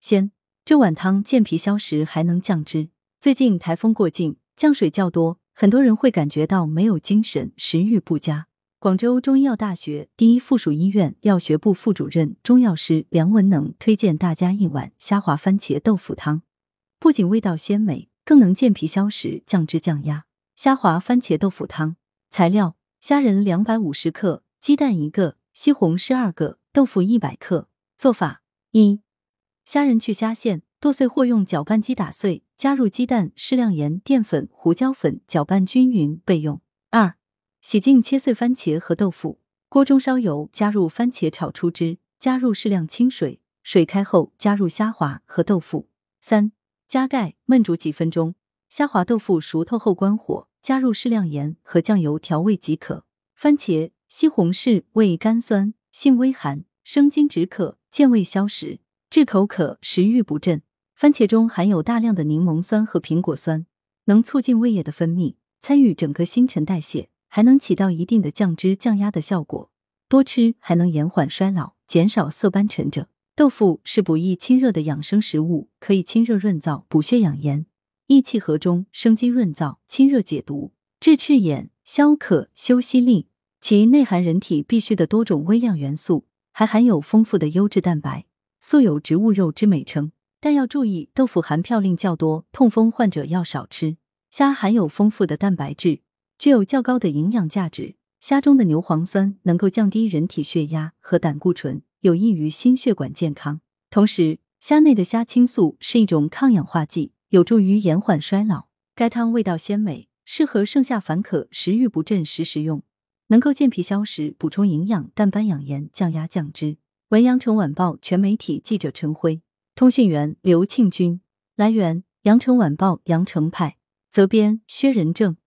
鲜。这碗汤健脾消食，还能降脂。最近台风过境，降水较多，很多人会感觉到没有精神，食欲不佳。广州中医药大学第一附属医院药学部副主任中药师梁文能推荐大家一碗虾滑番茄豆腐汤，不仅味道鲜美，更能健脾消食、降脂降压。虾滑番茄豆腐汤材料：虾仁两百五十克，鸡蛋一个，西红柿二个，豆腐一百克。做法一。虾仁去虾线，剁碎或用搅拌机打碎，加入鸡蛋、适量盐、淀粉、胡椒粉，搅拌均匀备用。二、洗净切碎番茄和豆腐，锅中烧油，加入番茄炒出汁，加入适量清水，水开后加入虾滑和豆腐。三、加盖焖煮几分钟，虾滑豆腐熟透后关火，加入适量盐和酱油调味即可。番茄、西红柿味甘酸，性微寒，生津止渴，健胃消食。治口渴、食欲不振。番茄中含有大量的柠檬酸和苹果酸，能促进胃液的分泌，参与整个新陈代谢，还能起到一定的降脂降压的效果。多吃还能延缓衰老，减少色斑沉着。豆腐是补益清热的养生食物，可以清热润燥、补血养颜，益气和中，生津润燥、清热解毒、治赤眼、消渴、修息力。其内含人体必需的多种微量元素，还含有丰富的优质蛋白。素有植物肉之美称，但要注意，豆腐含嘌呤较多，痛风患者要少吃。虾含有丰富的蛋白质，具有较高的营养价值。虾中的牛磺酸能够降低人体血压和胆固醇，有益于心血管健康。同时，虾内的虾青素是一种抗氧化剂，有助于延缓衰老。该汤味道鲜美，适合盛夏烦渴、食欲不振时食用，能够健脾消食、补充营养、淡斑养颜、降压降脂。文阳城晚报全媒体记者陈辉，通讯员刘庆军。来源：阳城晚报阳城派，责编：薛仁正。